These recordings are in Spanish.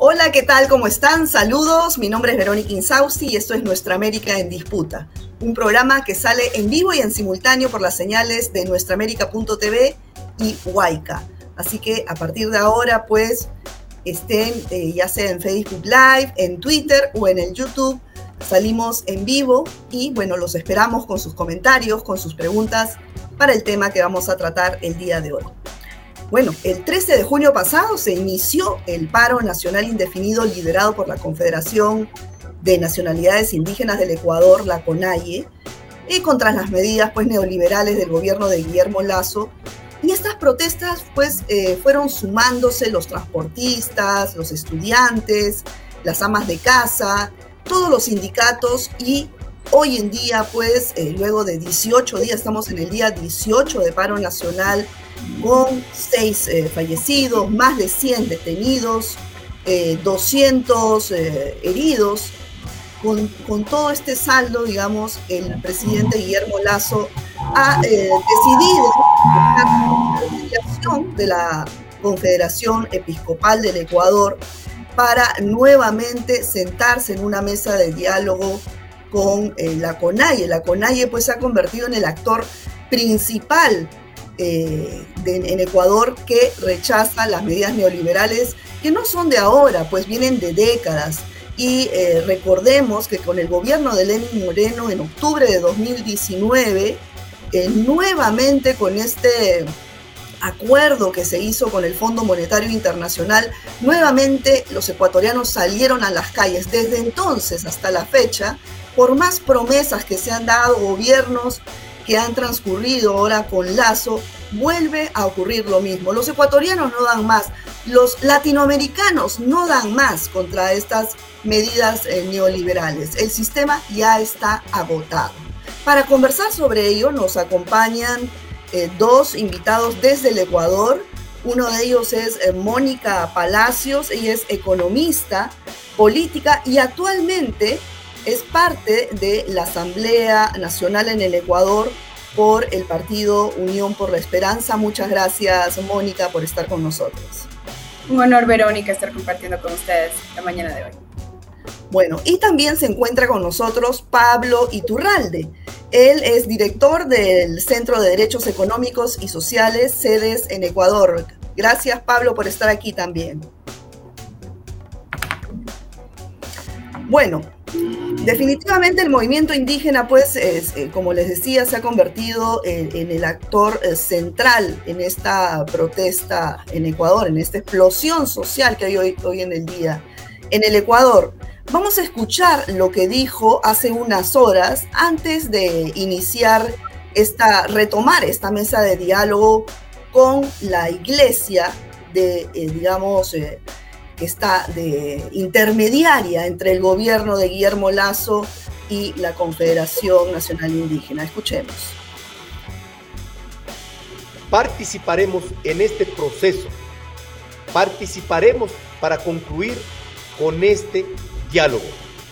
Hola, ¿qué tal? ¿Cómo están? Saludos, mi nombre es Verónica Insausti y esto es Nuestra América en Disputa, un programa que sale en vivo y en simultáneo por las señales de nuestraamérica.tv y Huayca. Así que a partir de ahora, pues, estén eh, ya sea en Facebook Live, en Twitter o en el YouTube, salimos en vivo y bueno, los esperamos con sus comentarios, con sus preguntas para el tema que vamos a tratar el día de hoy. Bueno, el 13 de junio pasado se inició el paro nacional indefinido liderado por la Confederación de Nacionalidades Indígenas del Ecuador, la CONAIE, y contra las medidas pues, neoliberales del gobierno de Guillermo Lazo. Y estas protestas pues, eh, fueron sumándose los transportistas, los estudiantes, las amas de casa, todos los sindicatos y hoy en día, pues, eh, luego de 18 días, estamos en el día 18 de paro nacional con seis eh, fallecidos, más de 100 detenidos, 200 eh, eh, heridos. Con, todo este saldo, digamos, el presidente Guillermo Lazo ha decidido la de la Confederación Episcopal del Ecuador para nuevamente sentarse en una mesa de diálogo con la CONAIE. La CONAIE pues se ha convertido en el actor principal eh, en Ecuador que rechaza las medidas neoliberales que no son de ahora, pues vienen de décadas. Y eh, recordemos que con el gobierno de Lenin Moreno en octubre de 2019, eh, nuevamente con este acuerdo que se hizo con el Fondo Monetario Internacional, nuevamente los ecuatorianos salieron a las calles. Desde entonces hasta la fecha, por más promesas que se han dado gobiernos que han transcurrido ahora con Lazo, vuelve a ocurrir lo mismo. Los ecuatorianos no dan más, los latinoamericanos no dan más contra estas medidas eh, neoliberales. El sistema ya está agotado. Para conversar sobre ello nos acompañan eh, dos invitados desde el Ecuador. Uno de ellos es eh, Mónica Palacios, ella es economista, política y actualmente es parte de la Asamblea Nacional en el Ecuador por el partido Unión por la Esperanza. Muchas gracias, Mónica, por estar con nosotros. Un honor, Verónica, estar compartiendo con ustedes la mañana de hoy. Bueno, y también se encuentra con nosotros Pablo Iturralde. Él es director del Centro de Derechos Económicos y Sociales, sedes en Ecuador. Gracias, Pablo, por estar aquí también. Bueno, Definitivamente el movimiento indígena, pues, eh, como les decía, se ha convertido en, el actor eh, central en esta protesta en Ecuador, en esta explosión social que hay hoy, hoy en el día en el Ecuador. Vamos a escuchar lo que dijo hace unas horas antes de iniciar esta, retomar esta mesa de diálogo con la iglesia de, eh, digamos, que está de intermediaria entre el gobierno de Guillermo Lazo y la Confederación Nacional Indígena. Escuchemos. Participaremos en este proceso. Participaremos para concluir con este diálogo.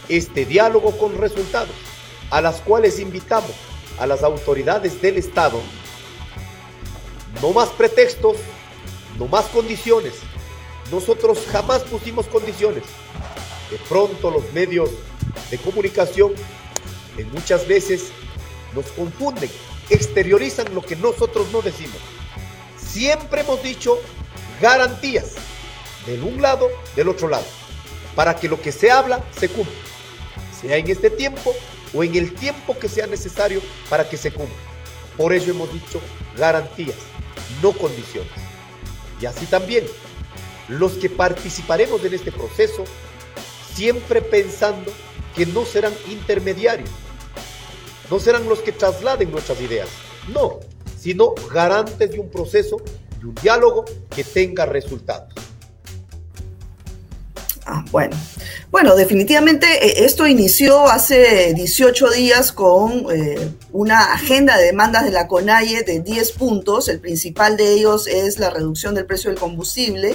Este diálogo con resultados, a las cuales invitamos a las autoridades del Estado. No más pretextos, no más condiciones, nosotros jamás pusimos condiciones. De pronto los medios de comunicación en muchas veces nos confunden, exteriorizan lo que nosotros no decimos. Siempre hemos dicho garantías del un lado, del otro lado, para que lo que se habla se cumpla, sea en este tiempo o en el tiempo que sea necesario para que se cumpla. Por ello hemos dicho garantías, no condiciones. Y así también los que participaremos en este proceso, siempre pensando que no serán intermediarios, no serán los que trasladen nuestras ideas, no, sino garantes de un proceso, de un diálogo que tenga resultados. Ah, bueno. Bueno, definitivamente eh, esto inició hace 18 días con eh, una agenda de demandas de la CONAIE de 10 puntos. El principal de ellos es la reducción del precio del combustible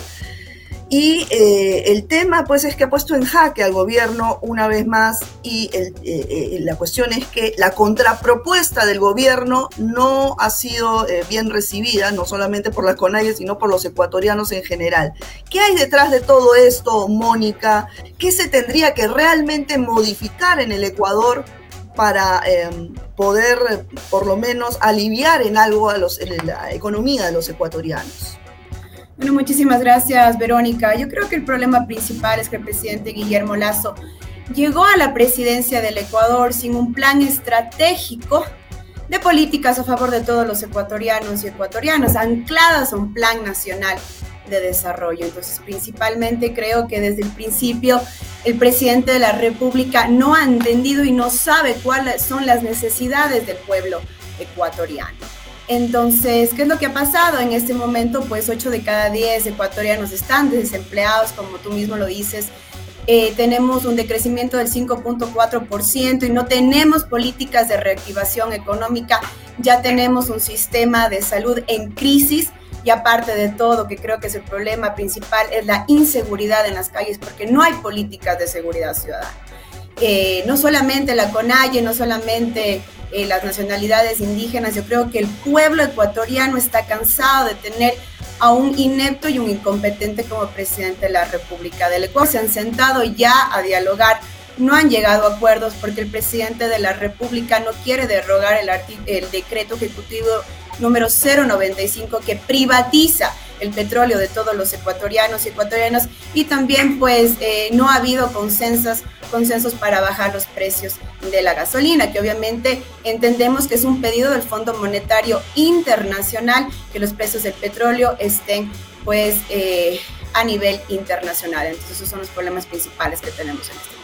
Y eh, el tema, pues, es que ha puesto en jaque al gobierno una vez más y eh, eh, la cuestión es que la contrapropuesta del gobierno no ha sido bien recibida, no solamente por la CONAIE, sino por los ecuatorianos en general. ¿Qué hay detrás de todo esto, Mónica? ¿Qué se tendría que realmente modificar en el Ecuador para em, poder, por lo menos, aliviar en algo a los, la economía de los ecuatorianos? Bueno, muchísimas gracias, Verónica. Yo creo que el problema principal es que el presidente Guillermo Lazo llegó a la presidencia del Ecuador sin un plan estratégico de políticas a favor de todos los ecuatorianos y ecuatorianas, ancladas a un plan nacional de desarrollo. Entonces, principalmente creo que desde el principio el presidente de la República no ha entendido y no sabe cuáles son las necesidades del pueblo ecuatoriano. Entonces, ¿qué es lo que ha pasado en este momento? Pues 8 de cada 10 ecuatorianos están desempleados, como tú mismo lo dices. Eh, tenemos un decrecimiento del 5.4% y no tenemos políticas de reactivación económica, ya tenemos un sistema de salud en crisis y aparte de todo, que creo que es el problema principal, es la inseguridad en las calles porque no hay políticas de seguridad ciudadana. Eh, no solamente la CONAIE, no solamente eh, las nacionalidades indígenas, yo creo que el pueblo ecuatoriano está cansado de tener a un inepto y un incompetente como presidente de la República del Ecuador. Se han sentado ya a dialogar, no han llegado a acuerdos porque el presidente de la República no quiere derrogar el, el decreto ejecutivo número 095 que privatiza el petróleo de todos los ecuatorianos y ecuatorianas y también pues eh, no ha habido consensos, consensos para bajar los precios de la gasolina, que obviamente entendemos que es un pedido del Fondo Monetario Internacional que los precios del petróleo estén pues eh, a nivel internacional. Entonces esos son los problemas principales que tenemos en este.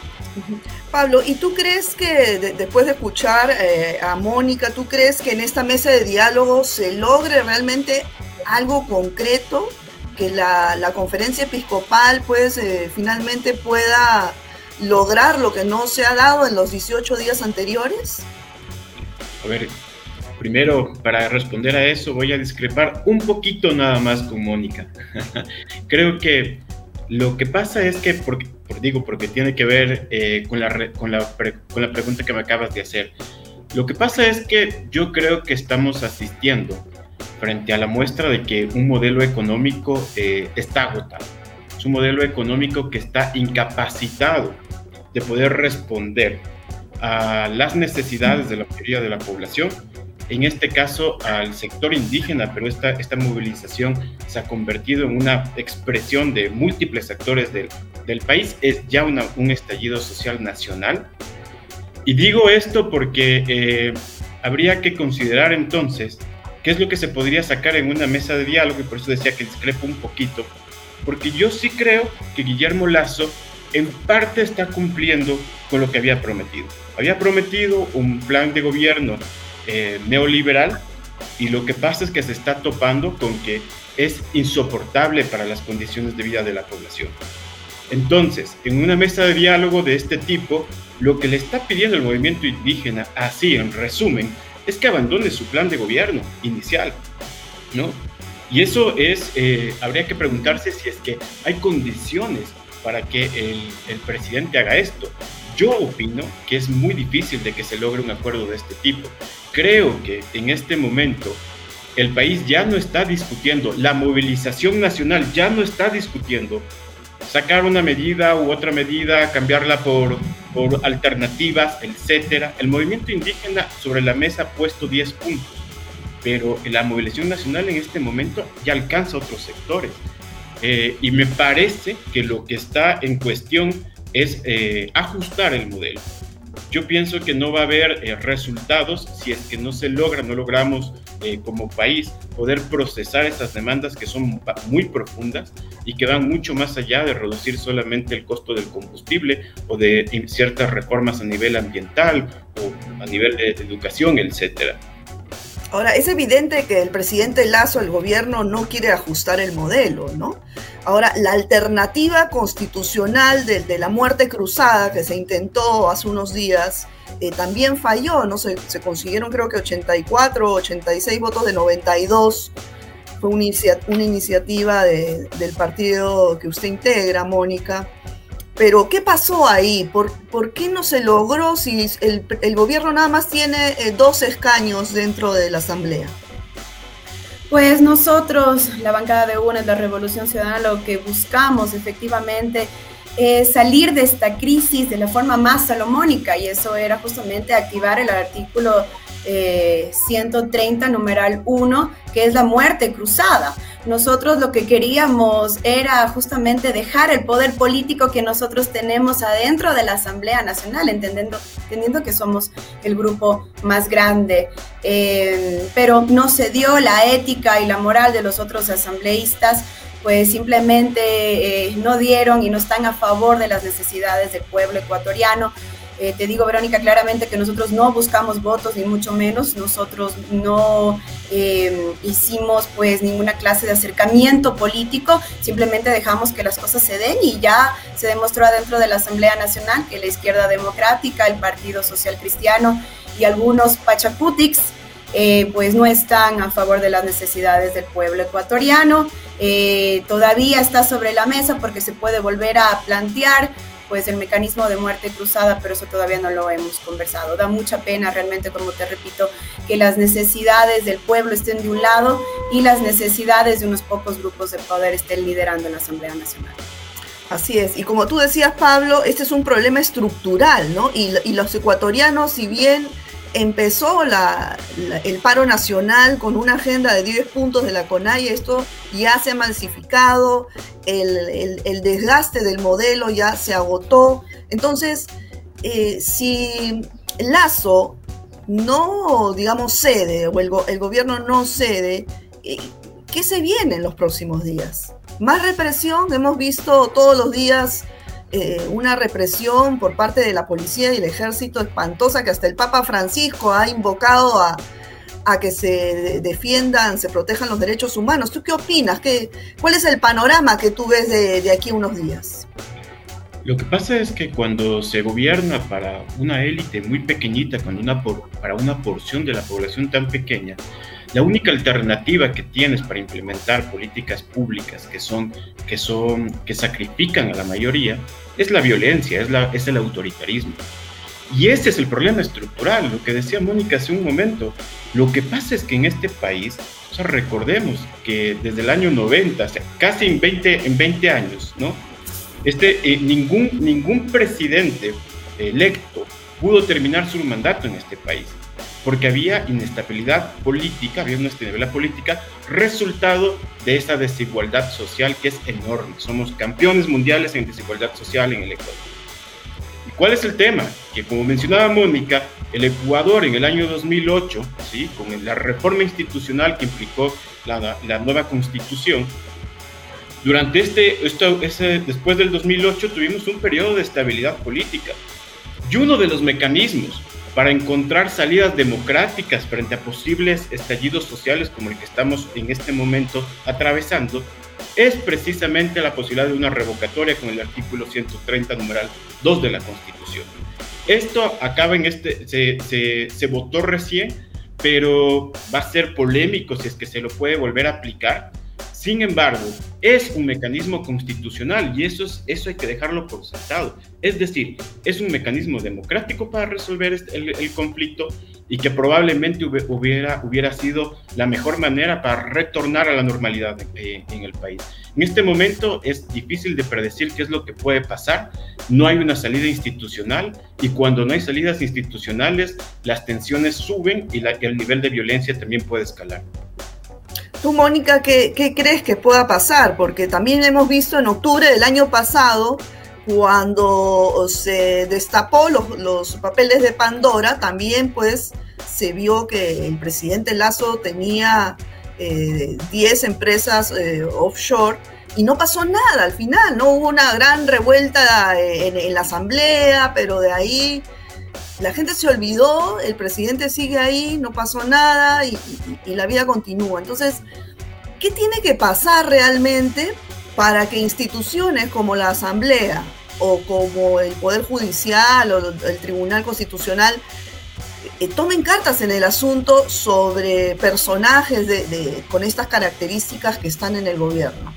Pablo, ¿y tú crees que después de escuchar eh, a Mónica, tú crees que en esta mesa de diálogo se logre realmente algo concreto que la, conferencia episcopal pues eh, finalmente pueda lograr lo que no se ha dado en los 18 días anteriores? A ver, primero para responder a eso voy a discrepar un poquito nada más con Mónica. Creo que lo que pasa es que, por, digo, porque tiene que ver eh, con, la, con, la, con la pregunta que me acabas de hacer, lo que pasa es que yo creo que estamos asistiendo frente a la muestra de que un modelo económico eh, está agotado. Es un modelo económico que está incapacitado de poder responder a las necesidades de la mayoría de la población, en este caso al sector indígena, pero esta, esta movilización se ha convertido en una expresión de múltiples sectores del, del país, es ya una, un estallido social nacional. Y digo esto porque eh, habría que considerar entonces es lo que se podría sacar en una mesa de diálogo, y por eso decía que discrepo un poquito, porque yo sí creo que Guillermo Lazo en parte está cumpliendo con lo que había prometido. Había prometido un plan de gobierno eh, neoliberal y lo que pasa es que se está topando con que es insoportable para las condiciones de vida de la población. Entonces, en una mesa de diálogo de este tipo, lo que le está pidiendo el movimiento indígena, así en resumen, es que abandone su plan de gobierno inicial, ¿no? Y eso es, eh, habría que preguntarse si es que hay condiciones para que el, el, presidente haga esto. Yo opino que es muy difícil de que se logre un acuerdo de este tipo. Creo que en este momento el país ya no está discutiendo, la movilización nacional ya no está discutiendo sacar una medida u otra medida, cambiarla por, por alternativas, etcétera. El movimiento indígena sobre la mesa ha puesto 10 puntos, pero la movilización nacional en este momento ya alcanza otros sectores. Eh, y me parece que lo que está en cuestión es eh, ajustar el modelo. Yo pienso que no va a haber eh, resultados si es que no se logra, no logramos eh, como país poder procesar esas demandas que son muy profundas y que van mucho más allá de reducir solamente el costo del combustible o de ciertas reformas a nivel ambiental o a nivel de educación, etcétera. Ahora, es evidente que el presidente Lazo, el gobierno, no quiere ajustar el modelo, ¿no? Ahora, la alternativa constitucional de, la muerte cruzada que se intentó hace unos días eh, también falló, ¿no? Se, consiguieron creo que 84 o 86 votos de 92 fue una, iniciativa del partido que usted integra, Mónica. Pero, ¿qué pasó ahí? ¿Por, qué no se logró si el, gobierno nada más tiene eh, dos escaños dentro de la Asamblea? Pues nosotros, la bancada de UNES, la Revolución Ciudadana, lo que buscamos efectivamente es salir de esta crisis de la forma más salomónica y eso era justamente activar el artículo 130, eh, numeral 1, que es la muerte cruzada. Nosotros lo que queríamos era justamente dejar el poder político que nosotros tenemos adentro de la Asamblea Nacional, entendiendo, entendiendo que somos el grupo más grande. Eh, pero no se dio la ética y la moral de los otros asambleístas pues simplemente eh, no dieron y no están a favor de las necesidades del pueblo ecuatoriano. Eh, te digo, Verónica, claramente que nosotros no buscamos votos, ni mucho menos. Nosotros no eh, hicimos pues ninguna clase de acercamiento político, simplemente dejamos que las cosas se den y ya se demostró adentro de la Asamblea Nacional que la izquierda democrática, el Partido Social Cristiano y algunos pachacutics eh, pues no están a favor de las necesidades del pueblo ecuatoriano. todavía está sobre la mesa porque se puede volver a plantear pues el mecanismo de muerte cruzada, pero eso todavía no lo hemos conversado. Da mucha pena realmente, como te repito, que las necesidades del pueblo estén de un lado y las necesidades de unos pocos grupos de poder estén liderando la Asamblea Nacional. Así es, y como tú decías, Pablo, este es un problema estructural, ¿no? Y, y los ecuatorianos, si bien empezó el paro nacional con una agenda de 10 puntos de la CONAI, esto ya se ha masificado, el, desgaste del modelo ya se agotó. Entonces, eh, si Lazo no, digamos, cede, o el, el gobierno no cede, eh, ¿qué se viene en los próximos días? Más represión, hemos visto todos los días eh, una represión por parte de la policía y el ejército espantosa que hasta el Papa Francisco ha invocado a, que se defiendan, se protejan los derechos humanos. ¿Tú qué opinas? ¿Qué, ¿Cuál es el panorama que tú ves de, de aquí unos días? Lo que pasa es que cuando se gobierna para una élite muy pequeñita, cuando una para una porción de la población tan pequeña, la única alternativa que tienes para implementar políticas públicas que son que son que sacrifican a la mayoría es la violencia, es, la, es el autoritarismo. Y ese es el problema estructural, lo que decía Mónica hace un momento. Lo que pasa es que en este país, recordemos que desde el año 90, casi en 20, en 20 años, ¿no? Este, eh, ningún, ningún presidente electo pudo terminar su mandato en este país porque había inestabilidad política, había una inestabilidad política resultado de esa desigualdad social que es enorme. Somos campeones mundiales en desigualdad social en el Ecuador. ¿Y cuál es el tema? Que como mencionaba Mónica, el Ecuador en el año 2008, ¿sí? con la reforma institucional que implicó la, la nueva constitución, durante este, esto, ese, después del 2008 tuvimos un periodo de estabilidad política. Y uno de los mecanismos para encontrar salidas democráticas frente a posibles estallidos sociales como el que estamos en este momento atravesando, es precisamente la posibilidad de una revocatoria con el artículo 130, numeral 2 de la Constitución. Esto acaba en este, se, se, se votó recién, pero va a ser polémico si es que se lo puede volver a aplicar sin embargo, es un mecanismo constitucional y eso, es, eso hay que dejarlo por sentado. Es decir, es un mecanismo democrático para resolver este, el, conflicto y que probablemente hubiera, hubiera sido la mejor manera para retornar a la normalidad eh, en el país. En este momento es difícil de predecir qué es lo que puede pasar. No hay una salida institucional y cuando no hay salidas institucionales, las tensiones suben y el nivel de violencia también puede escalar. Tú, Mónica, ¿qué, crees que pueda pasar? Porque también hemos visto en octubre del año pasado, cuando se destapó los, papeles de Pandora, también pues se vio que el presidente Lazo tenía 10 eh, empresas eh, offshore y no pasó nada al final, no hubo una gran revuelta en la asamblea, pero de ahí la gente se olvidó, el presidente sigue ahí, no pasó nada y, la vida continúa. Entonces, ¿qué tiene que pasar realmente para que instituciones como la Asamblea o como el Poder Judicial o el Tribunal Constitucional eh, tomen cartas en el asunto sobre personajes con estas características que están en el gobierno.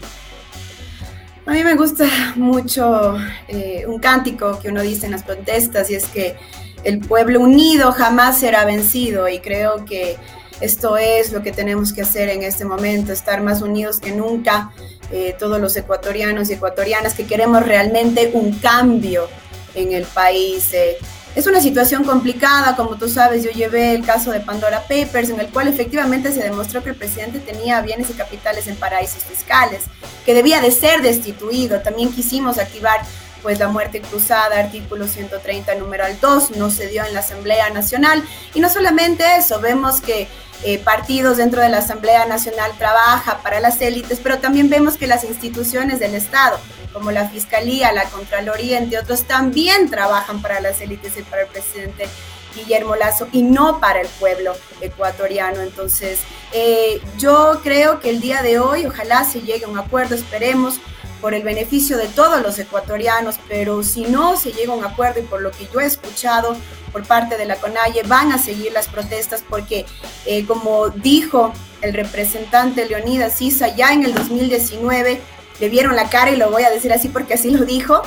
A mí me gusta mucho eh, un cántico que uno dice en las protestas y es que el pueblo unido jamás será vencido y creo que esto es lo que tenemos que hacer en este momento, estar más unidos que nunca, eh, todos los ecuatorianos y ecuatorianas que queremos realmente un cambio en el país. Eh. Es una situación complicada, como tú sabes, yo llevé el caso de Pandora Papers, en el cual efectivamente se demostró que el presidente tenía bienes y capitales en paraísos fiscales, que debía de ser destituido. También quisimos activar pues la muerte cruzada, artículo 130, numeral 2, no se dio en la Asamblea Nacional. Y no solamente eso, vemos que eh, partidos dentro de la Asamblea Nacional trabaja para las élites, pero también vemos que las instituciones del Estado, como la Fiscalía, la Contraloría, entre otros, también trabajan para las élites y para el presidente Guillermo Lazo y no para el pueblo ecuatoriano. Entonces, eh, yo creo que el día de hoy, ojalá se llegue a un acuerdo, esperemos por el beneficio de todos los ecuatorianos, pero si no se llega a un acuerdo y por lo que yo he escuchado por parte de la CONAIE, van a seguir las protestas porque, eh, como dijo el representante Leonidas Sisa, ya en el 2019 le vieron la cara y lo voy a decir así porque así lo dijo,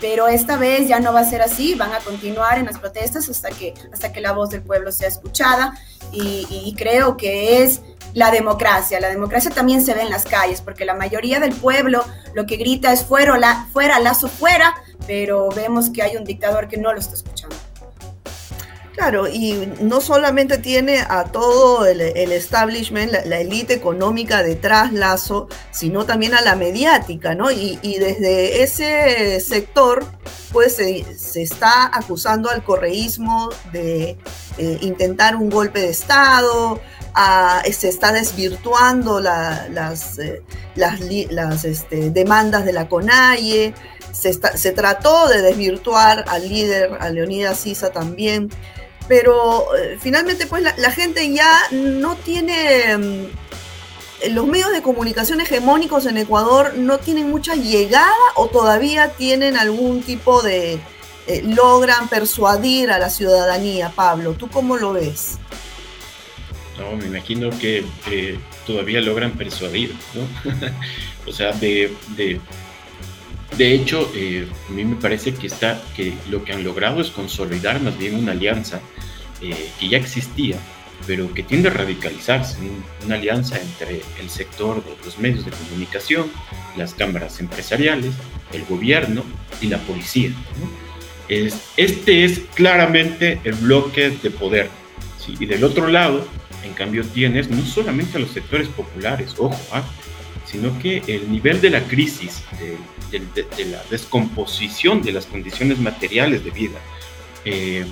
pero esta vez ya no va a ser así, van a continuar en las protestas hasta que, hasta que la voz del pueblo sea escuchada y, creo que es la democracia. La democracia también se ve en las calles, porque la mayoría del pueblo lo que grita es fuera, la, fuera lazo fuera, pero vemos que hay un dictador que no lo está escuchando. Claro, y no solamente tiene a todo el, establishment, la, élite económica detrás Lazo, sino también a la mediática, ¿no? Y, desde ese sector, pues se, está acusando al correísmo de eh, intentar un golpe de Estado, se está desvirtuando las, eh, las, este, demandas de la CONAIE, se, se, trató de desvirtuar al líder, a Leonidas Sisa también, pero eh, finalmente pues la, gente ya no tiene, mm, los medios de comunicación hegemónicos en Ecuador no tienen mucha llegada o todavía tienen algún tipo de, eh, logran persuadir a la ciudadanía, Pablo, ¿tú cómo lo ves? No, me imagino que todavía logran persuadir, ¿no? o sea, de, de hecho, eh, a mí me parece que, está, que lo que han logrado es consolidar más bien una alianza eh, que ya existía, pero que tiende a radicalizarse, una alianza entre el sector de los medios de comunicación, las cámaras empresariales, el gobierno y la policía. Es, este es claramente el bloque de poder. Y del otro lado, en cambio, tienes no solamente a los sectores populares, ojo, ¿ah? Sino que el nivel de la crisis, de, la descomposición de las condiciones materiales de vida, eh,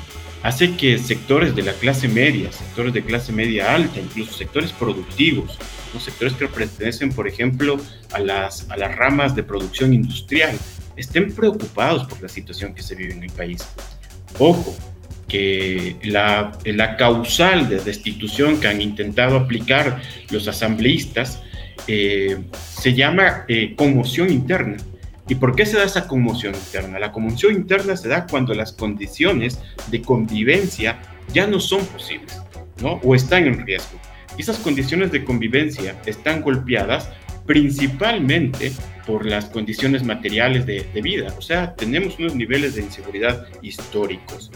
hace que sectores de la clase media, sectores de clase media alta, incluso sectores productivos, los sectores que pertenecen, por ejemplo, a las, a las ramas de producción industrial, estén preocupados por la situación que se vive en el país. Ojo, que la, la causal de destitución que han intentado aplicar los asambleístas eh, se llama eh, conmoción interna. ¿Y por qué se da esa conmoción interna? La conmoción interna se da cuando las condiciones de convivencia ya no son posibles, ¿no? O están en riesgo. Esas condiciones de convivencia están golpeadas principalmente por las condiciones materiales de, vida. O sea, tenemos unos niveles de inseguridad históricos,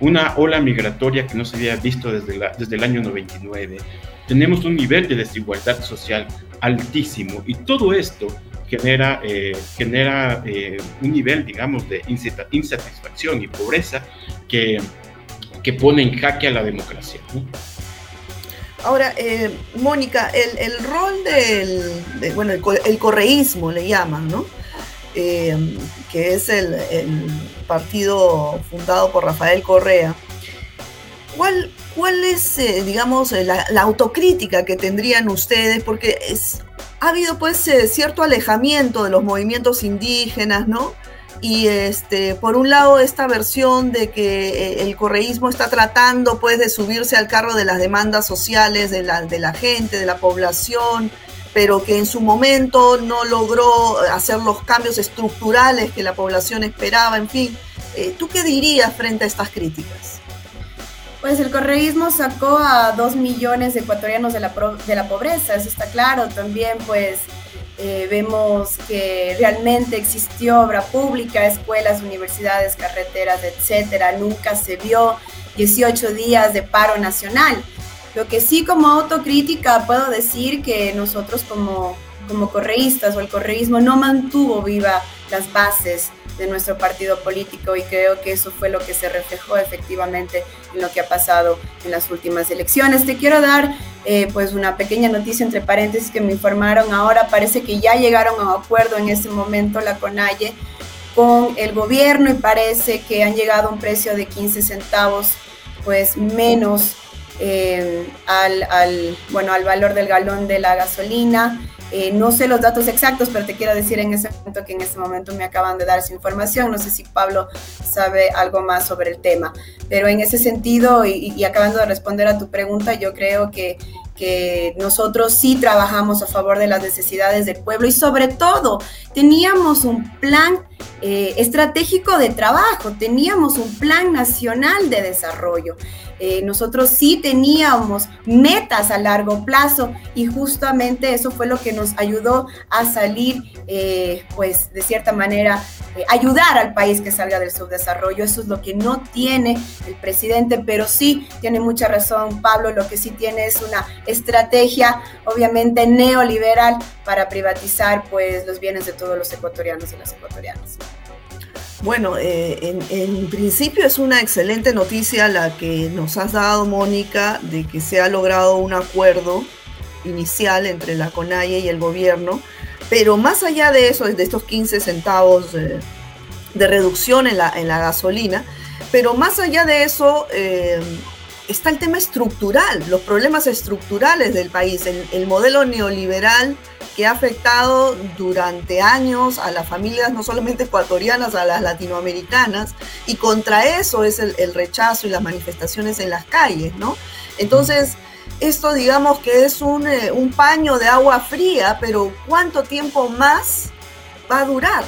una ola migratoria que no se había visto desde, desde el año 99, tenemos un nivel de desigualdad social altísimo y todo esto genera, eh, genera eh, un nivel, digamos, de insatisfacción y pobreza que, que pone en jaque a la democracia. Ahora, eh, Mónica, el, rol del, bueno, el, correísmo le llaman, ¿no? Que es el, partido fundado por Rafael Correa. ¿Cuál, es, eh, digamos, la, autocrítica que tendrían ustedes? Porque ha habido, pues, cierto alejamiento de los movimientos indígenas, ¿no? y este, por un lado esta versión de que eh, el correísmo está tratando pues de subirse al carro de las demandas sociales de la, de la gente, de la población, pero que en su momento no logró hacer los cambios estructurales que la población esperaba, en fin. Eh, ¿Tú qué dirías frente a estas críticas? Pues el correísmo sacó a dos millones de ecuatorianos de la, de la pobreza, eso está claro. También pues eh, vemos que realmente existió obra pública, escuelas, universidades, carreteras, etcétera. Nunca se vio 18 días de paro nacional. Lo que sí como autocrítica puedo decir que nosotros como, como correístas o el correísmo no mantuvo viva las bases de nuestro partido político y creo que eso fue lo que se reflejó efectivamente en lo que ha pasado en las últimas elecciones. Te quiero dar eh, pues una pequeña noticia entre paréntesis que me informaron ahora. Parece que ya llegaron a un acuerdo en este momento la CONAIE con el gobierno y parece que han llegado a un precio de 15 centavos pues menos eh, al, al, bueno, al valor del galón de la gasolina. Eh, no sé los datos exactos, pero te quiero decir en ese momento que en este momento me acaban de dar esa información. No sé si Pablo sabe algo más sobre el tema. Pero en ese sentido, y, acabando de responder a tu pregunta, yo creo que, que nosotros sí trabajamos a favor de las necesidades del pueblo y sobre todo teníamos un plan eh, estratégico de trabajo, teníamos un plan nacional de desarrollo. Eh, nosotros sí teníamos metas a largo plazo y justamente eso fue lo que nos ayudó a salir, eh, pues de cierta manera, eh, ayudar al país que salga del subdesarrollo. Eso es lo que no tiene el presidente, pero sí tiene mucha razón Pablo, lo que sí tiene es una estrategia obviamente neoliberal para privatizar pues los bienes de todos los ecuatorianos y las ecuatorianas. Bueno, eh, en, principio es una excelente noticia la que nos has dado, Mónica, de que se ha logrado un acuerdo inicial entre la CONAIE y el gobierno, pero más allá de eso, de estos 15 centavos de, reducción en la, gasolina, pero más allá de eso eh, está el tema estructural, los problemas estructurales del país, el modelo neoliberal que ha afectado durante años a las familias no solamente ecuatorianas, a las latinoamericanas, y contra eso es el, rechazo y las manifestaciones en las calles, ¿no? Entonces, esto digamos que es un, eh, un paño de agua fría, pero ¿cuánto tiempo más va a durar?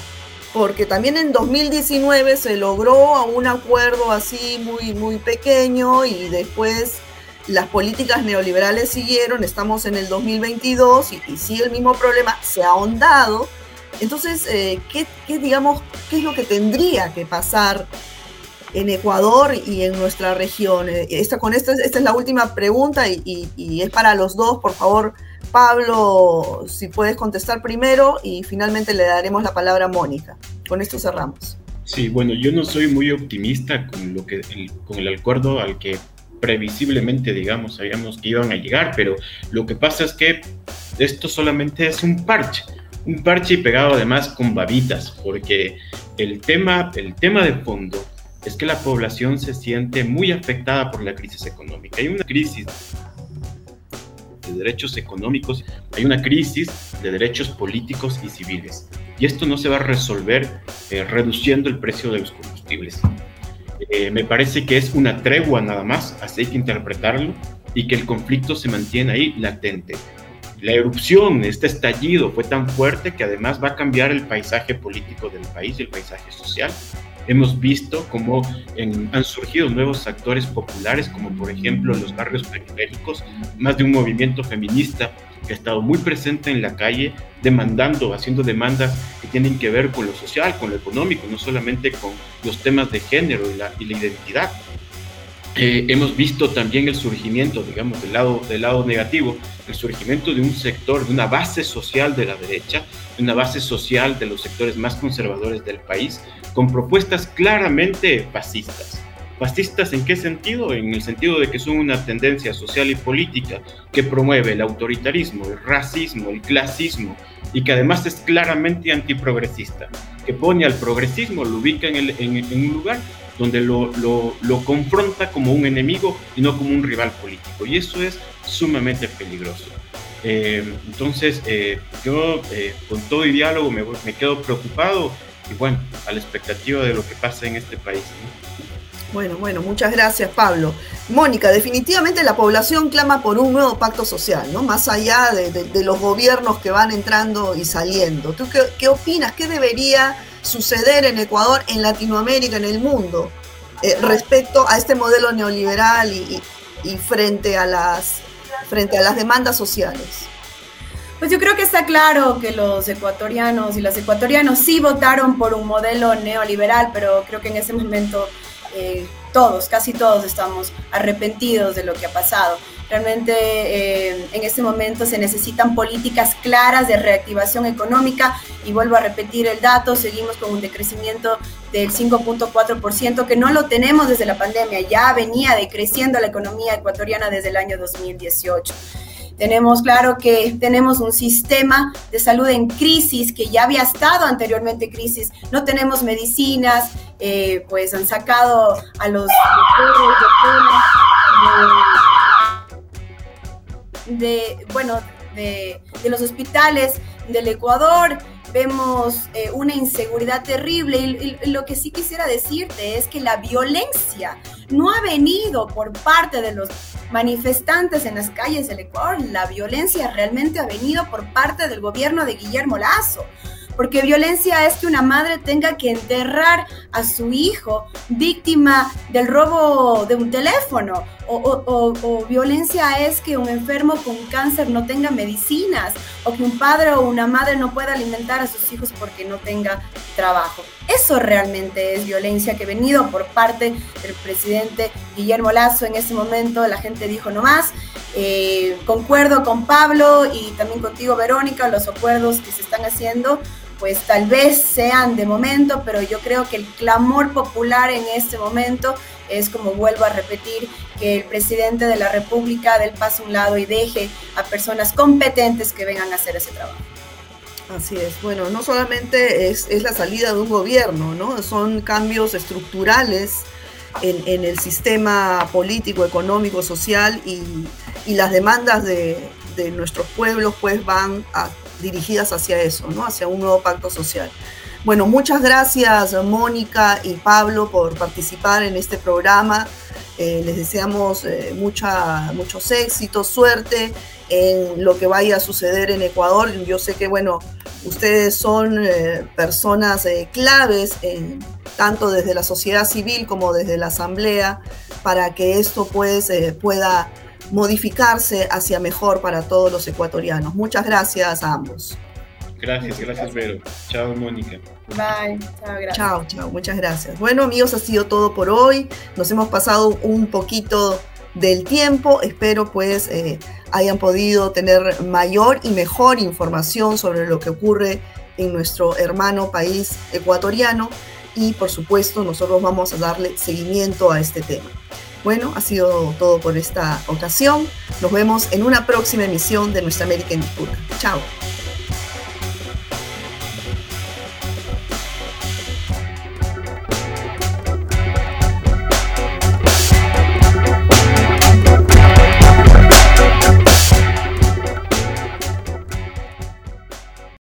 Porque también en 2019 se logró un acuerdo así muy, muy pequeño y después las políticas neoliberales siguieron, estamos en el 2022 y, sigue el mismo problema, se ha ahondado. Entonces, eh, ¿qué, digamos, ¿qué es lo que tendría que pasar en Ecuador y en nuestra región? Eh, esta, con esta, esta es la última pregunta y, y es para los dos, por favor. Pablo, si puedes contestar primero y finalmente le daremos la palabra a Mónica. Con esto cerramos. Sí, bueno, yo no soy muy optimista con, lo que, con el acuerdo al que previsiblemente, digamos, sabíamos que iban a llegar, pero lo que pasa es que esto solamente es un parche, un parche pegado además con babitas, porque el tema, el tema de fondo es que la población se siente muy afectada por la crisis económica. Hay una crisis de derechos económicos, hay una crisis de derechos políticos y civiles. Y esto no se va a resolver eh, reduciendo el precio de los combustibles. Eh, me parece que es una tregua nada más, así hay que interpretarlo, y que el conflicto se mantiene ahí latente. La erupción, este estallido fue tan fuerte que además va a cambiar el paisaje político del país y el paisaje social. Hemos visto cómo han surgido nuevos actores populares, como por ejemplo los barrios periféricos, más de un movimiento feminista que ha estado muy presente en la calle, demandando, haciendo demandas que tienen que ver con lo social, con lo económico, no solamente con los temas de género y la, identidad. Eh, hemos visto también el surgimiento, digamos, del lado, del lado negativo, el surgimiento de un sector, de una base social de la derecha, de una base social de los sectores más conservadores del país, con propuestas claramente fascistas. ¿Fascistas en qué sentido? En el sentido de que son una tendencia social y política que promueve el autoritarismo, el racismo, el clasismo y que además es claramente antiprogresista, que pone al progresismo, lo ubica en, un lugar donde lo, confronta como un enemigo y no como un rival político. Y eso es sumamente peligroso. Eh, entonces, eh, yo eh, con todo y diálogo me, me, quedo preocupado y bueno, a la expectativa de lo que pasa en este país. Bueno, bueno, muchas gracias Pablo. Mónica, definitivamente la población clama por un nuevo pacto social, ¿no? Más allá de, los gobiernos que van entrando y saliendo. ¿Tú qué, opinas? ¿Qué debería suceder en Ecuador, en Latinoamérica, en el mundo, eh, respecto a este modelo neoliberal y, frente, a las, frente a las demandas sociales? Pues yo creo que está claro que los ecuatorianos y las ecuatorianos sí votaron por un modelo neoliberal, pero creo que en ese momento eh, todos, casi todos estamos arrepentidos de lo que ha pasado. Realmente eh, en este momento se necesitan políticas claras de reactivación económica y vuelvo a repetir el dato, seguimos con un decrecimiento del 5.4% que no lo tenemos desde la pandemia, ya venía decreciendo la economía ecuatoriana desde el año 2018. Tenemos claro que tenemos un sistema de salud en crisis que ya había estado anteriormente en crisis. No tenemos medicinas, eh, pues han sacado a los de, bueno, de, de los hospitales del Ecuador vemos eh, una inseguridad terrible y, lo que sí quisiera decirte es que la violencia no ha venido por parte de los manifestantes en las calles del Ecuador, la violencia realmente ha venido por parte del gobierno de Guillermo Lazo porque violencia es que una madre tenga que enterrar a su hijo víctima del robo de un teléfono, o, violencia es que un enfermo con cáncer no tenga medicinas, o que un padre o una madre no pueda alimentar a sus hijos porque no tenga trabajo. Eso realmente es violencia que ha venido por parte del presidente Guillermo Lazo. En ese momento la gente dijo no más. Eh, concuerdo con Pablo y también contigo, Verónica, los acuerdos que se están haciendo pues tal vez sean de momento, pero yo creo que el clamor popular en este momento es, como vuelvo a repetir, que el presidente de la República del paso a un lado y deje a personas competentes que vengan a hacer ese trabajo. Así es. Bueno, no solamente es, la salida de un gobierno, ¿no? Son cambios estructurales en, el sistema político, económico, social y, las demandas de, de, nuestros pueblos pues van a dirigidas hacia eso, ¿no? hacia un nuevo pacto social. Bueno, muchas gracias Mónica y Pablo por participar en este programa. Eh, les deseamos eh, mucha, muchos éxitos, suerte en lo que vaya a suceder en Ecuador. Yo sé que, bueno, ustedes son eh, personas claves, tanto desde la sociedad civil como desde la Asamblea, para que esto pues, pueda modificarse hacia mejor para todos los ecuatorianos. Muchas gracias a ambos. Gracias, gracias Vero. Chao Mónica. Bye, chao, gracias. Chao, chao, muchas gracias. Bueno amigos, ha sido todo por hoy. Nos hemos pasado un poquito del tiempo. Espero pues eh, hayan podido tener mayor y mejor información sobre lo que ocurre en nuestro hermano país ecuatoriano y por supuesto nosotros vamos a darle seguimiento a este tema. Bueno, ha sido todo por esta ocasión. Nos vemos en una próxima emisión de Nuestra América en Disputa. Chao.